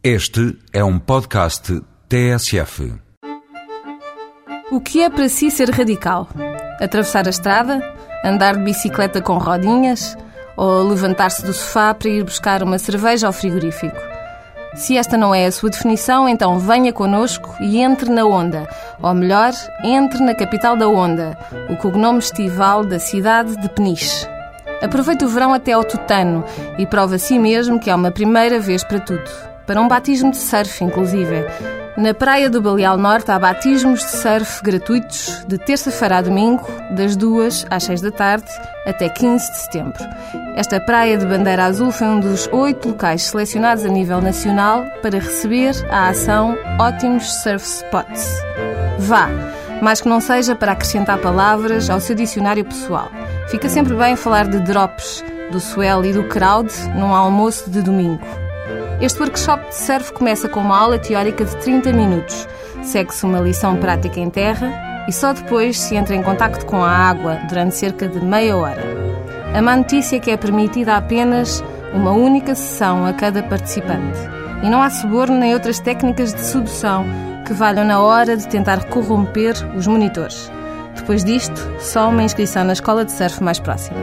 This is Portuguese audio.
Este é um podcast TSF. O que é para si ser radical? Atravessar a estrada? Andar de bicicleta com rodinhas? Ou levantar-se do sofá para ir buscar uma cerveja ao frigorífico? Se esta não é a sua definição, então venha connosco e entre na onda. Ou melhor, entre na capital da onda, o cognome estival da cidade de Peniche. Aproveite o verão até ao tutano e prova a si mesmo que há uma primeira vez para tudo. Para um batismo de surf, inclusive. Na praia do Baleal Norte há batismos de surf gratuitos de terça-feira a domingo, das 2 às 6 da tarde, até 15 de setembro. Esta praia de bandeira azul foi um dos oito locais selecionados a nível nacional para receber a ação Ótimos Surf Spots. Vá, mais que não seja para acrescentar palavras ao seu dicionário pessoal. Fica sempre bem falar de drops, do swell e do crowd num almoço de domingo. Este workshop de surf começa com uma aula teórica de 30 minutos. Segue-se uma lição prática em terra e só depois se entra em contacto com a água durante cerca de meia hora. A má notícia é que é permitida apenas uma única sessão a cada participante. E não há suborno nem outras técnicas de sedução que valham na hora de tentar corromper os monitores. Depois disto, só uma inscrição na escola de surf mais próxima.